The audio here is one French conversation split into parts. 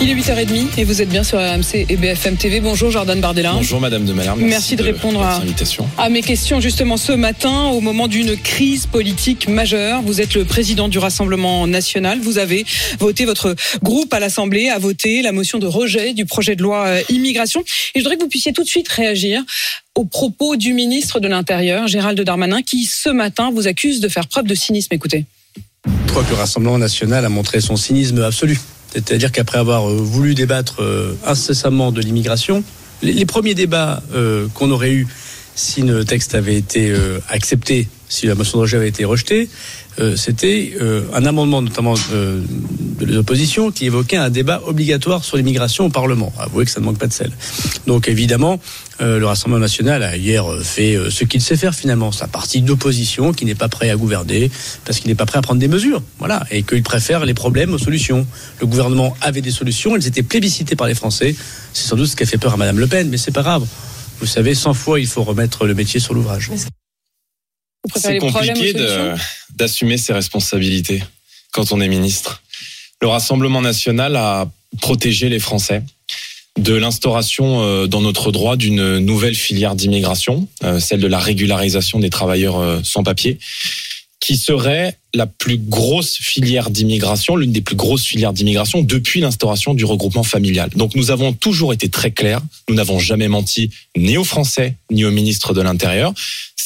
Il est 8h30 et vous êtes bien sur RMC et BFM TV. Bonjour Jordan Bardella. Bonjour Madame de Malherbe. Merci de répondre à-. À mes questions justement ce matin, au moment d'une crise politique majeure, vous êtes le président du Rassemblement national. Vous avez voté, votre groupe à l'Assemblée a voté la motion de rejet du projet de loi euh, immigration. Et je voudrais que vous puissiez tout de suite réagir aux propos du ministre de l'Intérieur, Gérald Darmanin, qui ce matin vous accuse de faire preuve de cynisme. Écoutez. Je crois que le Rassemblement national a montré son cynisme absolu. C'est-à-dire qu'après avoir euh, voulu débattre euh, incessamment de l'immigration, les, premiers débats euh, qu'on aurait eus si le texte avait été accepté, si la motion de rejet avait été rejetée, euh, c'était euh, un amendement notamment euh, de l'opposition qui évoquait un débat obligatoire sur l'immigration au Parlement. Avouez que ça ne manque pas de sel. Donc évidemment, euh, le Rassemblement national a hier euh, fait euh, ce qu'il sait faire finalement, sa partie d'opposition qui n'est pas prêt à gouverner parce qu'il n'est pas prêt à prendre des mesures. Voilà, et qu'il préfère les problèmes aux solutions. Le gouvernement avait des solutions, elles étaient plébiscitées par les Français. C'est sans doute ce qui a fait peur à Madame Le Pen, mais c'est pas grave. Vous savez, 100 fois il faut remettre le métier sur l'ouvrage. C'est compliqué d'assumer ses responsabilités quand on est ministre. Le Rassemblement national a protégé les Français de l'instauration euh, dans notre droit d'une nouvelle filière d'immigration, euh, celle de la régularisation des travailleurs euh, sans papier, qui serait la plus grosse filière d'immigration, l'une des plus grosses filières d'immigration depuis l'instauration du regroupement familial. Donc nous avons toujours été très clairs, nous n'avons jamais menti ni aux Français ni au ministre de l'Intérieur.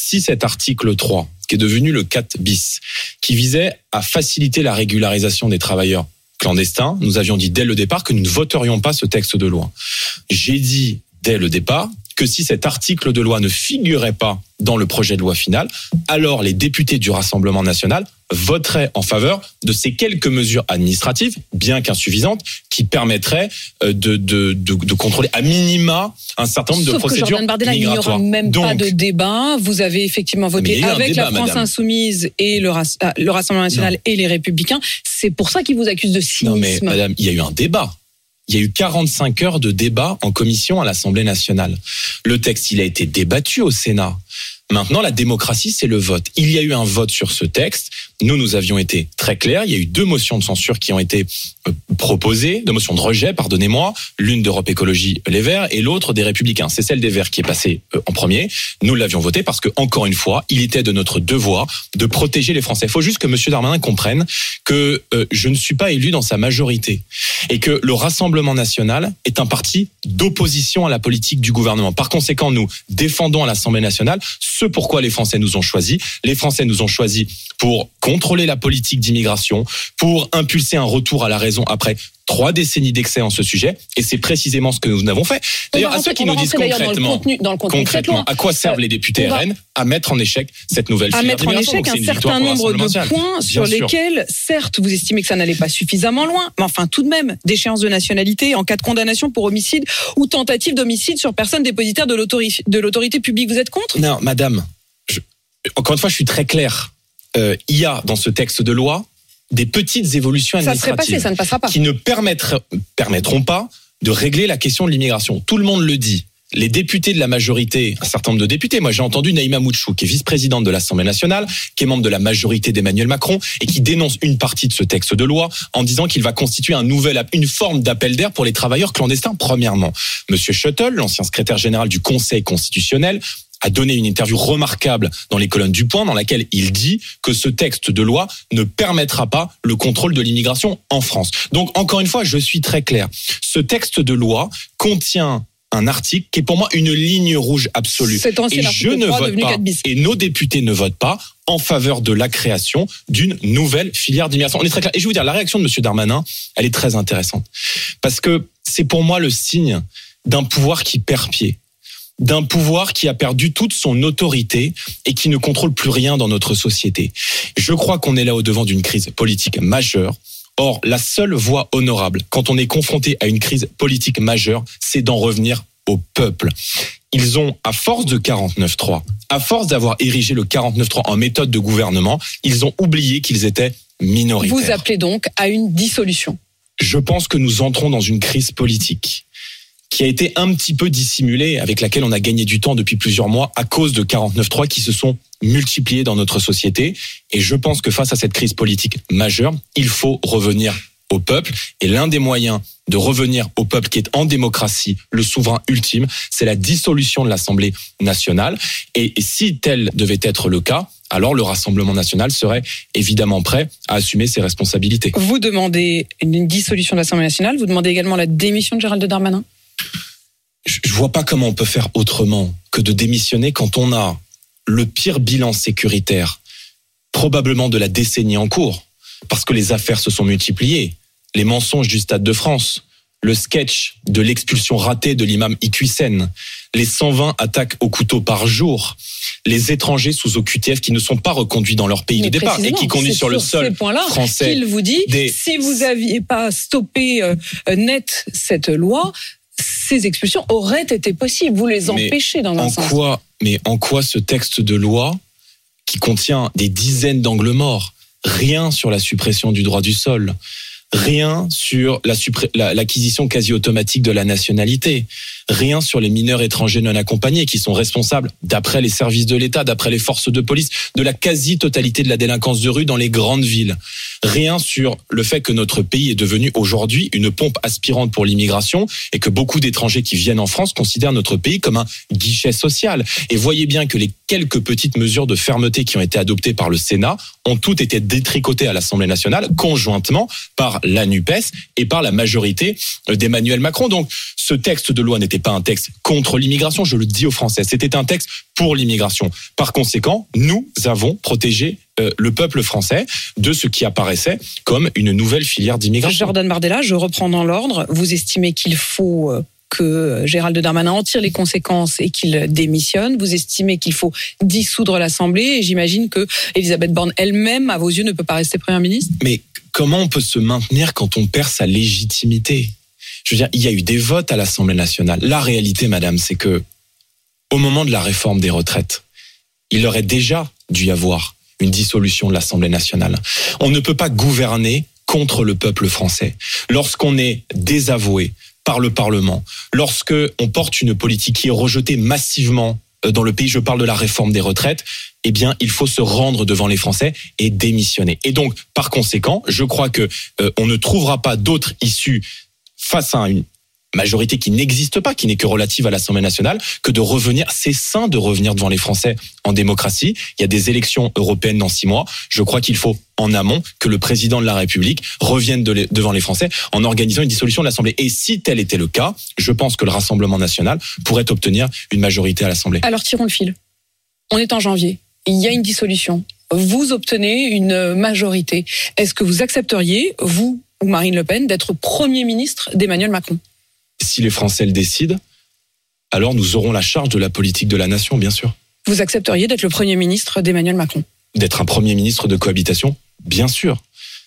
Si cet article 3, qui est devenu le 4 bis, qui visait à faciliter la régularisation des travailleurs clandestins, nous avions dit dès le départ que nous ne voterions pas ce texte de loi. J'ai dit dès le départ que si cet article de loi ne figurait pas dans le projet de loi final, alors les députés du Rassemblement national voteraient en faveur de ces quelques mesures administratives, bien qu'insuffisantes, qui permettraient euh, de, de, de, de contrôler à minima un certain nombre de Sauf que procédures Jordan Bardella, il n'y aura migratoires. même pas de débat. Vous avez effectivement voté avec débat, la France madame. Insoumise et le, ah, le Rassemblement National et les Républicains. C'est pour ça qu'ils vous accusent de cynisme. Non mais madame, il y a eu un débat. Il y a eu 45 heures de débat en commission à l'Assemblée nationale. Le texte, il a été débattu au Sénat. Maintenant, la démocratie, c'est le vote. Il y a eu un vote sur ce texte. Nous, nous avions été très clairs. Il y a eu deux motions de censure qui ont été euh, proposées, deux motions de rejet, pardonnez-moi, l'une d'Europe Écologie Les Verts et l'autre des Républicains. C'est celle des Verts qui est passée euh, en premier. Nous l'avions votée parce que, encore une fois, il était de notre devoir de protéger les Français. Il faut juste que M. Darmanin comprenne que euh, je ne suis pas élu dans sa majorité et que le Rassemblement national est un parti d'opposition à la politique du gouvernement. Par conséquent, nous défendons à l'Assemblée nationale ce pourquoi les Français nous ont choisis. Les Français nous ont choisis pour contrôler la politique d'immigration, pour impulser un retour à la raison après trois décennies d'excès en ce sujet, et c'est précisément ce que nous avons fait. D'ailleurs, à ceux qui nous disent dans le concrètement, contenu, dans le contenu concrètement, à quoi servent Euh, les députés RN à mettre en échec cette nouvelle à mettre en échec un certain nombre de points sur lesquels, certes, vous estimez que ça n'allait pas suffisamment loin, mais enfin tout de même, d'échéance de nationalité en cas de condamnation pour homicide ou tentative d'homicide sur personne dépositaire de l'autori- de l'autorité publique. Vous êtes contre? Non, madame, je- encore une fois, je suis très clair. Euh, il y a dans ce texte de loi des petites évolutions Ça serait administratives passé, ça ne passera pas. qui ne permettront pas de régler la question de l'immigration. Tout le monde le dit. Les députés de la majorité, un certain nombre de députés, moi j'ai entendu Naïma Mouchou, qui est vice-présidente de l'Assemblée nationale, qui est membre de la majorité d'Emmanuel Macron, et qui dénonce une partie de ce texte de loi en disant qu'il va constituer un nouvel, une forme d'appel d'air pour les travailleurs clandestins. Premièrement, Monsieur Schuttel, l'ancien secrétaire général du Conseil constitutionnel, a donné une interview remarquable dans les colonnes du Point dans laquelle il dit que ce texte de loi ne permettra pas le contrôle de l'immigration en France. Donc encore une fois, je suis très clair. Ce texte de loi contient un article qui est pour moi une ligne rouge absolue. Et je ne 3 vote pas, 4 bis. et nos députés ne votent pas en faveur de la création d'une nouvelle filière d'immigration. On est très clair. Et je vais vous dire, la réaction de M. Darmanin, elle est très intéressante. Parce que c'est pour moi le signe d'un pouvoir qui perd pied d'un pouvoir qui a perdu toute son autorité et qui ne contrôle plus rien dans notre société. Je crois qu'on est là au devant d'une crise politique majeure. Or, la seule voie honorable, quand on est confronté à une crise politique majeure, c'est d'en revenir au peuple. Ils ont, à force de 49-3, à force d'avoir érigé le 49-3 en méthode de gouvernement, ils ont oublié qu'ils étaient minoritaires. Vous appelez donc à une dissolution. Je pense que nous entrons dans une crise politique qui a été un petit peu dissimulée, avec laquelle on a gagné du temps depuis plusieurs mois à cause de 49.3 qui se sont multipliés dans notre société. Et je pense que face à cette crise politique majeure, il faut revenir au peuple. Et l'un des moyens de revenir au peuple qui est en démocratie, le souverain ultime, c'est la dissolution de l'Assemblée nationale. Et, si tel devait être le cas, alors le Rassemblement national serait évidemment prêt à assumer ses responsabilités. Vous demandez une dissolution de l'Assemblée nationale, vous demandez également la démission de Gérald Darmanin? Je ne vois pas comment on peut faire autrement que de démissionner quand on a le pire bilan sécuritaire, probablement de la décennie en cours, parce que les affaires se sont multipliées. Les mensonges du Stade de France, le sketch de l'expulsion ratée de l'imam Iqiysen, les 120 attaques au couteau par jour, les étrangers sous OQTF qui ne sont pas reconduits dans leur pays de départ et qui conduisent sur le sol français. Il vous dit, si vous n'aviez pas stoppé euh, net cette loi, ces expulsions auraient été possibles. Vous les empêchez dans un en sens. Quoi, mais en quoi ce texte de loi qui contient des dizaines d'angles morts, rien sur la suppression du droit du sol, rien sur l'acquisition quasi automatique de la nationalité, rien sur les mineurs étrangers non accompagnés qui sont responsables, d'après les services de l'État, d'après les forces de police, de la quasi-totalité de la délinquance de rue dans les grandes villes. Rien sur le fait que notre pays est devenu aujourd'hui une pompe aspirante pour l'immigration et que beaucoup d'étrangers qui viennent en France considèrent notre pays comme un guichet social. Et voyez bien que les quelques petites mesures de fermeté qui ont été adoptées par le Sénat ont toutes été détricotées à l'Assemblée nationale conjointement par la NUPES et par la majorité d'Emmanuel Macron. Donc ce texte de loi n'était pas un texte contre l'immigration, je le dis aux Français, c'était un texte pour l'immigration. Par conséquent, nous avons protégé euh, le peuple français de ce qui apparaissait comme une nouvelle filière d'immigration. Jordan Bardella, je reprends dans l'ordre. Vous estimez qu'il faut euh, que Gérald Darmanin en tire les conséquences et qu'il démissionne. Vous estimez qu'il faut dissoudre l'Assemblée et j'imagine que Elisabeth Borne elle-même, à vos yeux, ne peut pas rester Première ministre. Mais comment on peut se maintenir quand on perd sa légitimité? Je veux dire, il y a eu des votes à l'Assemblée nationale. La réalité, madame, c'est que au moment de la réforme des retraites, il aurait déjà dû y avoir une dissolution de l'Assemblée nationale. On ne peut pas gouverner contre le peuple français. Lorsqu'on est désavoué par le Parlement, lorsque on porte une politique qui est rejetée massivement euh, dans le pays, je parle de la réforme des retraites, eh bien, il faut se rendre devant les Français et démissionner. Et donc, par conséquent, je crois que euh, on ne trouvera pas d'autre issue face à une majorité qui n'existe pas, qui n'est que relative à l'Assemblée nationale, que de revenir, c'est sain de revenir devant les Français en démocratie. Il y a des élections européennes dans six mois. Je crois qu'il faut en amont que le président de la République revienne devant les Français en organisant une dissolution de l'Assemblée. Et si tel était le cas, je pense que le Rassemblement national pourrait obtenir une majorité à l'Assemblée. Alors tirons le fil. On est en janvier. Il y a une dissolution. Vous obtenez une majorité. Est-ce que vous accepteriez, vous ou Marine Le Pen d'être Premier ministre d'Emmanuel Macron Si les Français le décident, alors nous aurons la charge de la politique de la nation, bien sûr. Vous accepteriez d'être le Premier ministre d'Emmanuel Macron? D'être un Premier ministre de cohabitation Bien sûr.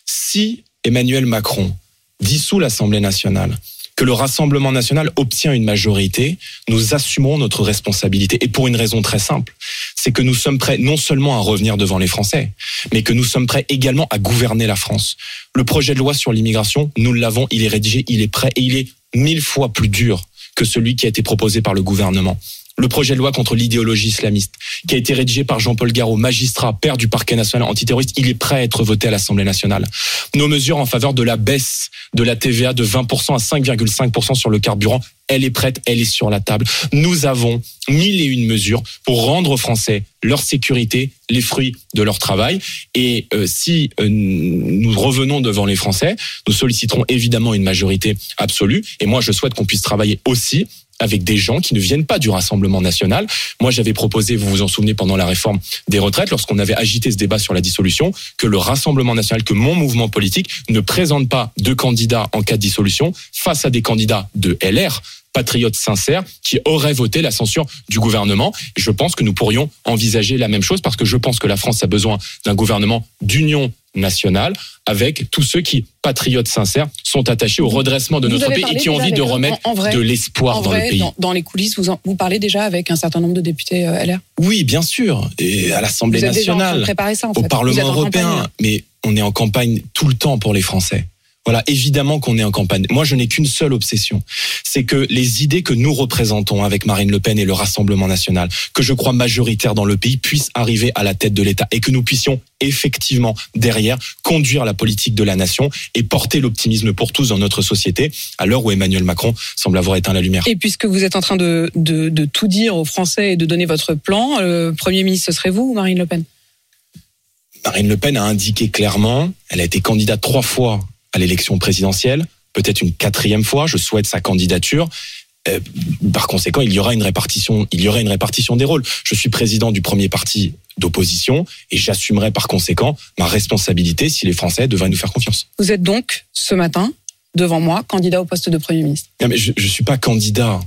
Si Emmanuel Macron dissout l'Assemblée nationale, que le Rassemblement national obtient une majorité, nous assumons notre responsabilité. Et pour une raison très simple, c'est que nous sommes prêts non seulement à revenir devant les Français, mais que nous sommes prêts également à gouverner la France. Le projet de loi sur l'immigration, nous l'avons, il est rédigé, il est prêt et il est mille fois plus dur que celui qui a été proposé par le gouvernement le projet de loi contre l'idéologie islamiste, qui a été rédigé par Jean-Paul Garot, magistrat, père du parquet national antiterroriste, il est prêt à être voté à l'Assemblée nationale. Nos mesures en faveur de la baisse de la TVA de 20% à 5,5% sur le carburant, elle est prête, elle est sur la table. Nous avons mille et une mesures pour rendre aux Français leur sécurité, les fruits de leur travail. Et euh, si euh, nous revenons devant les Français, nous solliciterons évidemment une majorité absolue. Et moi, je souhaite qu'on puisse travailler aussi avec des gens qui ne viennent pas du Rassemblement national. Moi, j'avais proposé, vous vous en souvenez, pendant la réforme des retraites, lorsqu'on avait agité ce débat sur la dissolution, que le Rassemblement national, que mon mouvement politique ne présente pas de candidats en cas de dissolution face à des candidats de LR patriotes sincères qui auraient voté la censure du gouvernement. je pense que nous pourrions envisager la même chose parce que je pense que la France a besoin d'un gouvernement d'union nationale avec tous ceux qui, patriotes sincères, sont attachés au redressement de notre pays et qui ont envie de remettre de l'espoir dans le pays. Dans, les coulisses, vous, vous parlez déjà avec un certain nombre de députés euh, LR Oui, bien sûr. Et à l'Assemblée nationale, ça, au Parlement européen. Mais on est en campagne tout le temps pour les Français Voilà, évidemment qu'on est en campagne. Moi, je n'ai qu'une seule obsession, c'est que les idées que nous représentons avec Marine Le Pen et le Rassemblement national, que je crois majoritaire dans le pays, puissent arriver à la tête de l'État et que nous puissions effectivement derrière conduire la politique de la nation et porter l'optimisme pour tous dans notre société à l'heure où Emmanuel Macron semble avoir éteint la lumière. Et puisque vous êtes en train de, de, de tout dire aux Français et de donner votre plan, le Premier ministre, ce serait vous ou Marine Le Pen? Marine Le Pen a indiqué clairement, elle a été candidate trois fois à l'élection présidentielle, peut-être une quatrième fois. Je souhaite sa candidature. Euh, par conséquent, il y aura une répartition, il y aura une répartition des rôles. Je suis président du premier parti d'opposition et j'assumerai par conséquent ma responsabilité si les Français devraient nous faire confiance. Vous êtes donc ce matin devant moi candidat au poste de premier ministre. Non, mais je ne suis pas candidat.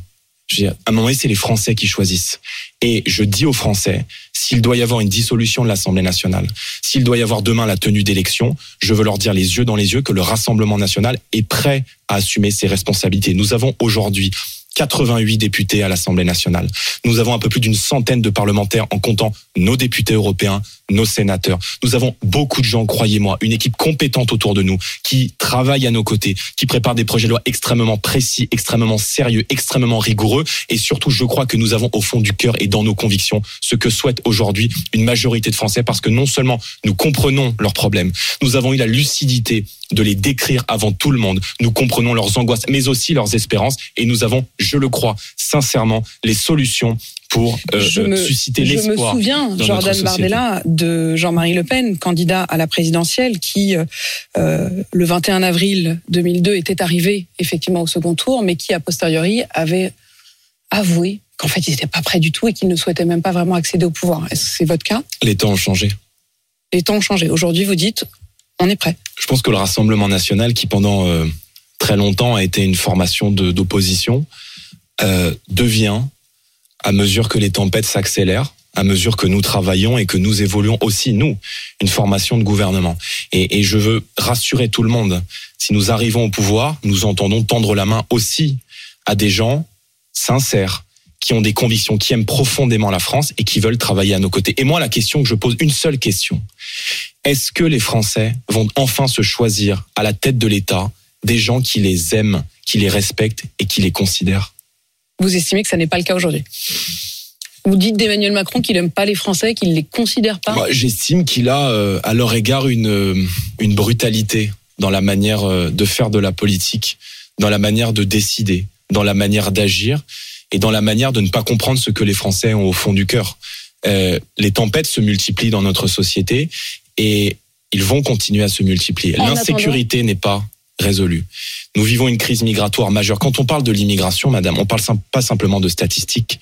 À un moment donné, c'est les Français qui choisissent. Et je dis aux Français, s'il doit y avoir une dissolution de l'Assemblée nationale, s'il doit y avoir demain la tenue d'élections, je veux leur dire les yeux dans les yeux que le Rassemblement national est prêt à assumer ses responsabilités. Nous avons aujourd'hui 88 députés à l'Assemblée nationale. Nous avons un peu plus d'une centaine de parlementaires en comptant nos députés européens, nos sénateurs. Nous avons beaucoup de gens, croyez-moi, une équipe compétente autour de nous qui travaille à nos côtés, qui prépare des projets de loi extrêmement précis, extrêmement sérieux, extrêmement rigoureux. Et surtout, je crois que nous avons au fond du cœur et dans nos convictions ce que souhaite aujourd'hui une majorité de Français parce que non seulement nous comprenons leurs problèmes, nous avons eu la lucidité de les décrire avant tout le monde. Nous comprenons leurs angoisses, mais aussi leurs espérances. Et nous avons, je le crois, sincèrement, les solutions pour euh, je euh, me, susciter je me l'espoir. souviens, Jordan. Bardella, de Jean-Marie Le Pen, candidat à la présidentielle, qui, euh, le 21 avril 2002, était arrivé effectivement au second tour, mais qui, a posteriori, avait avoué qu'en fait, il n'était pas prêt du tout et qu'il ne souhaitait même pas vraiment accéder au pouvoir. Est-ce que c'est votre cas? Les temps ont changé. Les temps ont changé. Aujourd'hui, vous dites, on est prêt. Je pense que le Rassemblement national, qui pendant euh, très longtemps a été une formation d'opposition, euh, devient, à mesure que les tempêtes s'accélèrent, à mesure que nous travaillons et que nous évoluons aussi, nous, une formation de gouvernement. Et, et je veux rassurer tout le monde, si nous arrivons au pouvoir, nous entendons tendre la main aussi à des gens sincères, qui ont des convictions, qui aiment profondément la France et qui veulent travailler à nos côtés. Et moi, la question que je pose, une seule question. Est-ce que les Français vont enfin se choisir à la tête de l'État des gens qui les aiment, qui les respectent et qui les considèrent? Vous estimez que ça n'est pas le cas aujourd'hui Vous dites d'Emmanuel Macron qu'il n'aime pas les Français, qu'il ne les considère pas Moi, J'estime qu'il a euh, à leur égard une, euh, une brutalité dans la manière euh, de faire de la politique, dans la manière de décider, dans la manière d'agir et dans la manière de ne pas comprendre ce que les Français ont au fond du cœur. Euh, les tempêtes se multiplient dans notre société et ils vont continuer à se multiplier. L'insécurité n'est pas résolue. Nous vivons une crise migratoire majeure. Quand on parle de l'immigration, madame, on parle pas simplement de statistiques.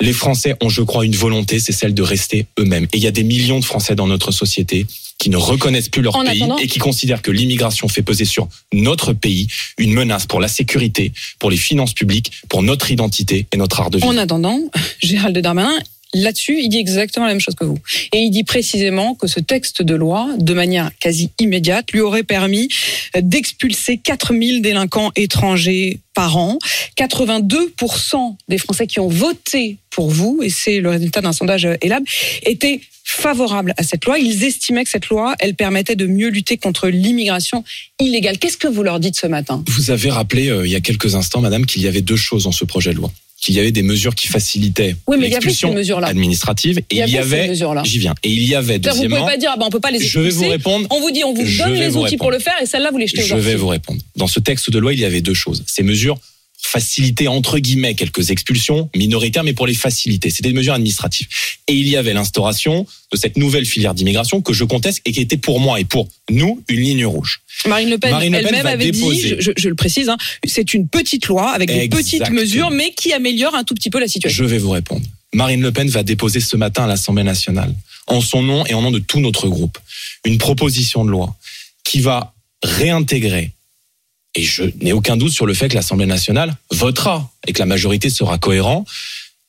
Les Français ont, je crois, une volonté, c'est celle de rester eux-mêmes. Et il y a des millions de Français dans notre société qui ne reconnaissent plus leur En pays et qui considèrent que l'immigration fait peser sur notre pays une menace pour la sécurité, pour les finances publiques, pour notre identité et notre art de vivre. En attendant, Gérald Darmanin, là-dessus, il dit exactement la même chose que vous. Et il dit précisément que ce texte de loi, de manière quasi immédiate, lui aurait permis d'expulser 4000 délinquants étrangers par an. 82% des Français qui ont voté pour vous, et c'est le résultat d'un sondage ELAB, étaient favorables à cette loi. Ils estimaient que cette loi, elle permettait de mieux lutter contre l'immigration illégale. Qu'est-ce que vous leur dites ce matin? Vous avez rappelé euh, il y a quelques instants, madame, qu'il y avait deux choses dans ce projet de loi. Qu'il y avait des mesures qui facilitaient Oui, mais il y avait ces l'expulsion administrative et Il y avait j'y viens, et il y avait C'est-à-dire, Vous deuxièmement, pouvez pas dire, ah ben, on peut pas les je vais expulser. vous répondre, On vous dit, on vous donne les outils pour le faire, et celle-là, vous les jetez Je vais vous répondre. Dans ce texte de loi, il y avait deux choses. Ces mesures faciliter entre guillemets quelques expulsions minoritaires, mais pour les faciliter. C'était des mesures administratives. Et il y avait l'instauration de cette nouvelle filière d'immigration que je conteste et qui était pour moi et pour nous une ligne rouge. Marine Le Pen elle-même va avait dit, je, je le précise, hein, c'est une petite loi avec des petites mesures, mais qui améliore un tout petit peu la situation. Je vais vous répondre. Marine Le Pen va déposer ce matin à l'Assemblée nationale, en son nom et en nom de tout notre groupe, une proposition de loi qui va réintégrer, et je n'ai aucun doute sur le fait que l'Assemblée nationale votera et que la majorité sera cohérent,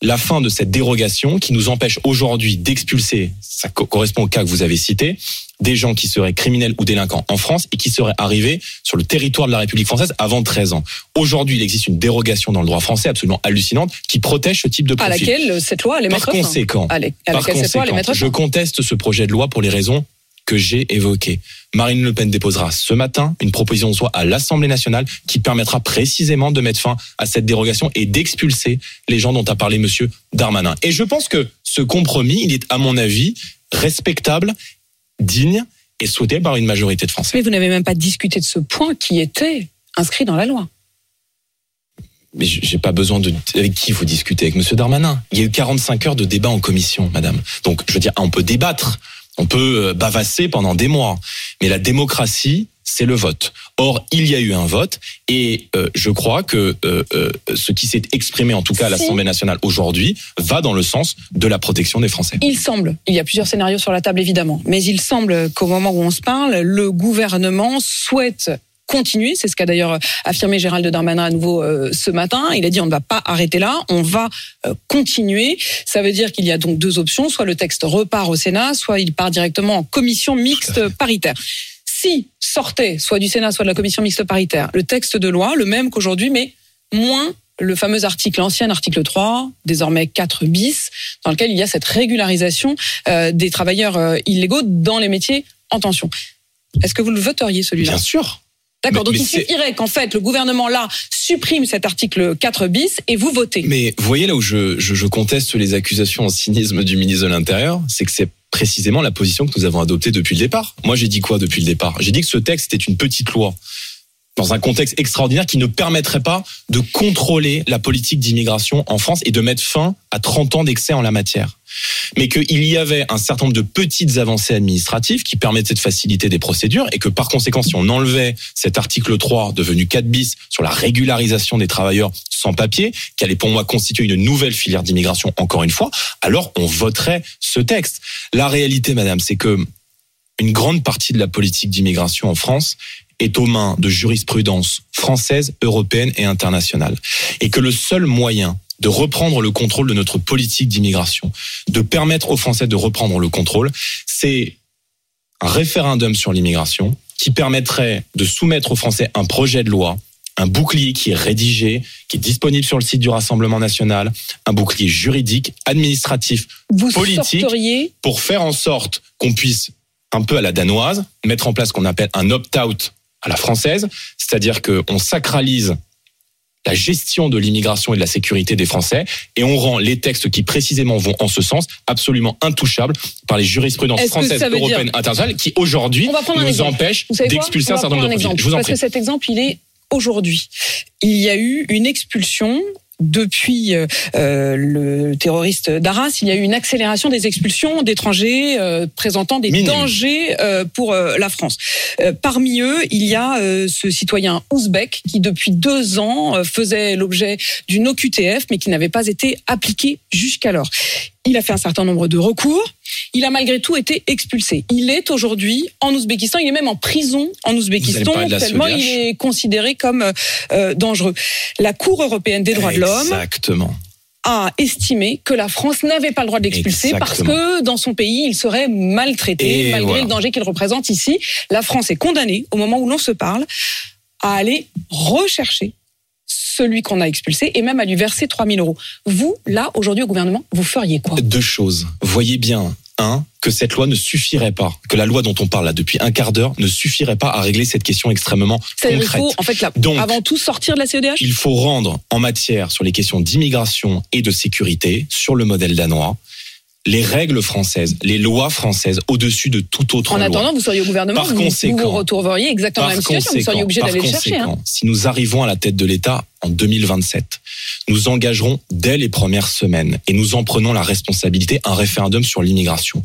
la fin de cette dérogation qui nous empêche aujourd'hui d'expulser, ça co- correspond au cas que vous avez cité, des gens qui seraient criminels ou délinquants en France et qui seraient arrivés sur le territoire de la République française avant 13 ans. Aujourd'hui, il existe une dérogation dans le droit français absolument hallucinante qui protège ce type de À profil. laquelle cette loi allait Par mettre fin. à par conséquent, je fin. conteste ce projet de loi pour les raisons que j'ai évoquées. Marine Le Pen déposera ce matin une proposition de loi à l'Assemblée nationale qui permettra précisément de mettre fin à cette dérogation et d'expulser les gens dont a parlé Monsieur Darmanin. Et je pense que ce compromis, il est à mon avis respectable, digne et souhaité par une majorité de Français. Mais vous n'avez même pas discuté de ce point qui était inscrit dans la loi. Mais j'ai pas besoin de avec qui vous discutez avec Monsieur Darmanin. Il y a eu 45 heures de débat en commission, Madame. Donc je veux dire, on peut débattre, on peut euh, bavasser pendant des mois, mais la démocratie, c'est le vote. Or, il y a eu un vote et euh, je crois que euh, euh, ce qui s'est exprimé, en tout cas à l'Assemblée nationale aujourd'hui, va dans le sens de la protection des Français. Il semble, il y a plusieurs scénarios sur la table évidemment, mais il semble qu'au moment où on se parle, le gouvernement souhaite continuer, c'est ce qu'a d'ailleurs affirmé Gérald Darmanin à nouveau euh, ce matin, il a dit on ne va pas arrêter là, on va euh, continuer, ça veut dire qu'il y a donc deux options, soit le texte repart au Sénat, soit il part directement en commission mixte paritaire. Si sortait soit du Sénat, soit de la commission mixte paritaire, le texte de loi, le même qu'aujourd'hui, mais moins le fameux article, ancien article 3, désormais 4 bis, dans lequel il y a cette régularisation euh, des travailleurs euh, illégaux dans les métiers en tension. Est-ce que vous le voteriez celui-là? Bien sûr. D'accord, donc il suffirait qu'en fait le gouvernement là supprime cet article 4 bis et vous votez. Mais vous voyez là où je, je, je conteste les accusations en cynisme du ministre de l'Intérieur, c'est que c'est précisément la position que nous avons adoptée depuis le départ. Moi, j'ai dit quoi depuis le départ? J'ai dit que ce texte était une petite loi dans un contexte extraordinaire qui ne permettrait pas de contrôler la politique d'immigration en France et de mettre fin à 30 ans d'excès en la matière. Mais qu'il y avait un certain nombre de petites avancées administratives qui permettaient de faciliter des procédures et que par conséquent, si on enlevait cet article 3 devenu 4 bis sur la régularisation des travailleurs sans papier, qui allait pour moi constituer une nouvelle filière d'immigration encore une fois, alors on voterait ce texte. La réalité, madame, c'est que une grande partie de la politique d'immigration en France est aux mains de jurisprudence française, européenne et internationale. Et que le seul moyen de reprendre le contrôle de notre politique d'immigration, de permettre aux Français de reprendre le contrôle, c'est un référendum sur l'immigration qui permettrait de soumettre aux Français un projet de loi, un bouclier qui est rédigé, qui est disponible sur le site du Rassemblement national, un bouclier juridique, administratif, Vous politique. pour faire en sorte qu'on puisse, un peu à la danoise, mettre en place ce qu'on appelle un opt-out à la française, c'est-à-dire qu'on sacralise la gestion de l'immigration et de la sécurité des Français et on rend les textes qui précisément vont en ce sens absolument intouchables par les jurisprudences françaises, dire- européennes, internationales qui aujourd'hui nous empêchent d'expulser un certain nombre de profils. Je vous en Parce prie. que cet exemple, il est aujourd'hui. Il y a eu une expulsion depuis euh, euh, le terroriste d'Arras, il y a eu une accélération des expulsions d'étrangers euh, présentant des Minime. dangers euh, pour euh, la France. Euh, parmi eux, il y a euh, ce citoyen ouzbek qui, depuis deux ans, faisait l'objet d'une OQTF, mais qui n'avait pas été appliquée jusqu'alors. Il a fait un certain nombre de recours. Il a malgré tout été expulsé. Il est aujourd'hui en Ouzbékistan. Il est même en prison en Ouzbékistan tellement CEDH? il est considéré comme euh, euh, dangereux. La Cour européenne des droits de l'homme Exactement. a estimé que la France n'avait pas le droit de l'expulser parce que dans son pays, il serait maltraité Et malgré voilà. le danger qu'il représente ici. La France est condamnée, au moment où l'on se parle, à aller rechercher celui qu'on a expulsé et même à lui verser 3000 euros. Vous, là, aujourd'hui au gouvernement, vous feriez quoi? Deux choses. Voyez bien, un, que cette loi ne suffirait pas, que la loi dont on parle là depuis un quart d'heure ne suffirait pas à régler cette question extrêmement concrète. faut, en fait, là, Donc, avant tout sortir de la CEDH Il faut rendre en matière sur les questions d'immigration et de sécurité, sur le modèle danois, les règles françaises, les lois françaises au-dessus de toute autre En loi. attendant, vous seriez au gouvernement, Par vous, conséquent- vous vous retrouveriez exactement la même situation, vous seriez obligé d'aller le chercher. hein. si nous arrivons à la tête de l'État en 2027, nous engagerons dès les premières semaines et nous en prenons la responsabilité un référendum sur l'immigration.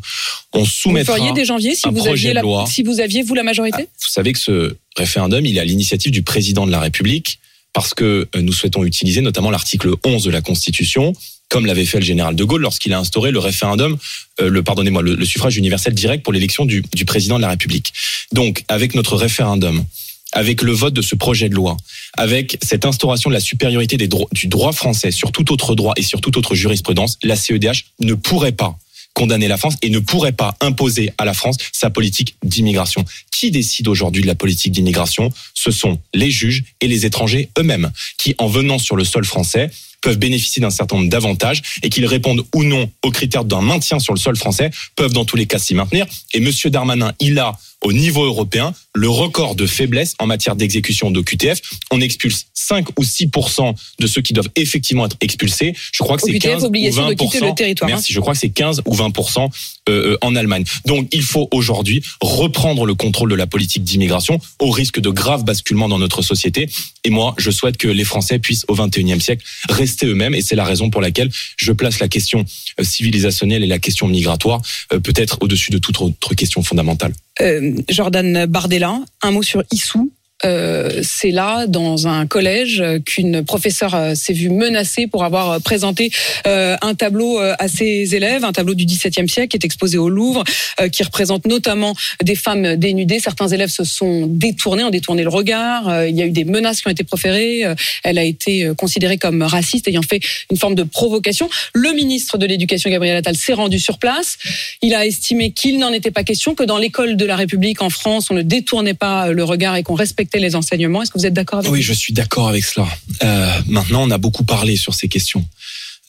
On Vous soumettra. feriez dès janvier si vous aviez la, loi. si vous aviez vous la majorité Vous savez que ce référendum, il est à l'initiative du président de la République parce que euh, nous souhaitons utiliser notamment l'article 11 de la Constitution, comme l'avait fait le général de Gaulle lorsqu'il a instauré le référendum, euh, le pardonnez-moi, le, suffrage universel direct pour l'élection du, du président de la République. Donc, avec notre référendum, avec le vote de ce projet de loi, avec cette instauration de la supériorité des du droit français sur tout autre droit et sur toute autre jurisprudence, la CEDH ne pourrait pas condamner la France et ne pourrait pas imposer à la France sa politique d'immigration. Qui décide aujourd'hui de la politique d'immigration? Ce sont les juges et les étrangers eux-mêmes qui, en venant sur le sol français, peuvent bénéficier d'un certain nombre d'avantages et qu'ils répondent ou non aux critères d'un maintien sur le sol français, peuvent dans tous les cas s'y maintenir. Et Monsieur Darmanin, il a au niveau européen le record de faiblesse en matière d'exécution d'OQTF. On expulse 5 ou 6% de ceux qui doivent effectivement être expulsés. Je crois que c'est OQTF, 15 ou obligation 20 de quitter le territoire, hein. Merci. Je crois que c'est 15 ou 20 euh, euh, en Allemagne. Donc il faut aujourd'hui reprendre le contrôle de la politique d'immigration au risque de graves basculements dans notre société. Et moi, je souhaite que les Français puissent au 21e siècle rester eux-mêmes. Et c'est la raison pour laquelle je place la question euh, civilisationnelle et la question migratoire euh, peut-être au-dessus de toute autre question fondamentale. Euh, Jordan Bardella, un mot sur Issou. Euh, c'est là, dans un collège, qu'une professeure euh, s'est vue menacée pour avoir présenté euh, un tableau à ses élèves, un tableau du XVIIe siècle qui est exposé au Louvre, qui représente notamment des femmes dénudées. Certains élèves se sont détournés, ont détourné le regard. Il y a eu des menaces qui ont été proférées. Elle a été considérée comme raciste, ayant fait une forme de provocation. Le ministre de l'Éducation, Gabriel Attal, s'est rendu sur place. Il a estimé qu'il n'en était pas question, que dans l'école de la République en France, on ne détournait pas le regard et qu'on respectait les enseignements. Est-ce que vous êtes d'accord avec Oui, je suis d'accord avec cela. Euh, maintenant, on a beaucoup parlé sur ces questions.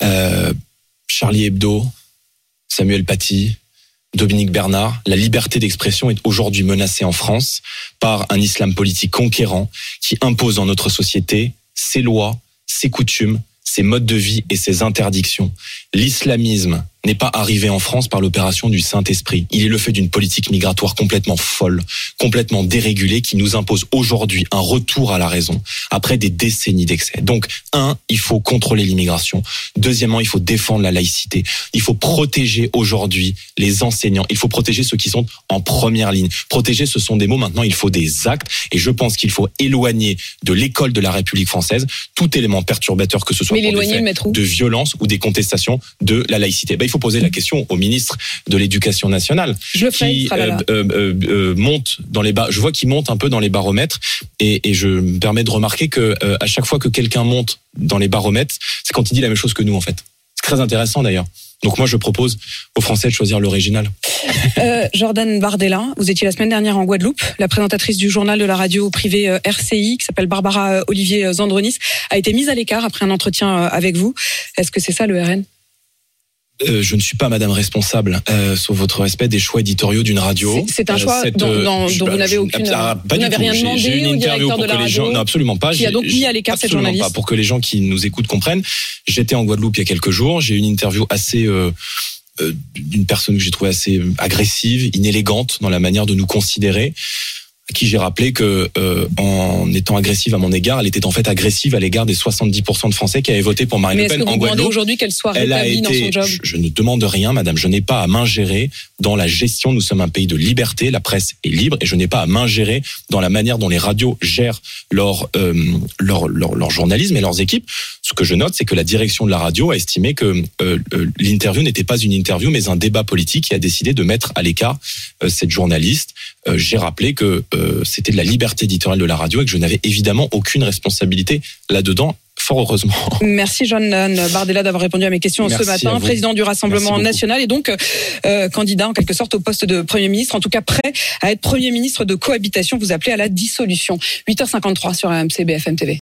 Euh, Charlie Hebdo, Samuel Paty, Dominique Bernard, la liberté d'expression est aujourd'hui menacée en France par un islam politique conquérant qui impose dans notre société ses lois, ses coutumes, ses modes de vie et ses interdictions. L'islamisme n'est pas arrivé en France par l'opération du Saint-Esprit. Il est le fait d'une politique migratoire complètement folle, complètement dérégulée, qui nous impose aujourd'hui un retour à la raison après des décennies d'excès. Donc, un, il faut contrôler l'immigration. Deuxièmement, il faut défendre la laïcité. Il faut protéger aujourd'hui les enseignants. Il faut protéger ceux qui sont en première ligne. Protéger, ce sont des mots. Maintenant, il faut des actes. Et je pense qu'il faut éloigner de l'école de la République française tout élément perturbateur, que ce soit Mais pour des faits de violence ou des contestations de la laïcité. Ben, il faut poser la question au ministre de l'Éducation nationale Je qui là. euh, euh, euh, monte dans les bas. Je vois qu'il monte un peu dans les baromètres et, et je me permets de remarquer que euh, à chaque fois que quelqu'un monte dans les baromètres, c'est quand il dit la même chose que nous en fait. C'est très intéressant d'ailleurs. Donc moi je propose aux Français de choisir l'original. Euh, Jordan Bardella, vous étiez la semaine dernière en Guadeloupe. La présentatrice du journal de la radio privée euh, RCI, qui s'appelle Barbara euh, Olivier Zandronis, a été mise à l'écart après un entretien euh, avec vous. Est-ce que c'est ça le RN Euh, je ne suis pas madame responsable, euh, sur votre respect des choix éditoriaux d'une radio. C'est- un Euh, choix cette, dont- euh, dont- je- vous n'avez je- aucune- ah, pas vous n'avez rien demandé J'ai une au interview directeur pour de la que les gens, radio non absolument pas. qui a donc mis à l'écart cette journaliste pas. Pour que les gens qui nous écoutent comprennent, j'étais en Guadeloupe il y a quelques jours. J'ai eu une interview assez euh, euh, d'une personne que j'ai trouvée assez agressive, inélégante dans la manière de nous considérer à qui j'ai rappelé que euh, en étant agressive à mon égard, elle était en fait agressive à l'égard des 70% de Français qui avaient voté pour Marine Mais Le Pen que en vous Guadeloupe. aujourd'hui qu'elle soit Elle a rétablie dans son été. job Je, je ne demande rien, madame. Je n'ai pas à m'ingérer dans la gestion. Nous sommes un pays de liberté. La presse est libre et je n'ai pas à m'ingérer dans la manière dont les radios gèrent leur, euh, leur, leur, leur journalisme et leurs équipes. Ce que je note, c'est que la direction de la radio a estimé que euh, euh, l'interview n'était pas une interview, mais un débat politique et a décidé de mettre à l'écart euh, cette journaliste. Euh, J'ai rappelé que euh, c'était de la liberté éditoriale de la radio et que je n'avais évidemment aucune responsabilité là-dedans, fort heureusement. Merci Jordan Bardella d'avoir répondu à mes questions Merci ce matin, président du Rassemblement national et donc euh, candidat en quelque sorte au poste de Premier ministre, en tout cas prêt à être Premier ministre de cohabitation. Vous appelez à la dissolution. 8h53 sur AMC BFM TV.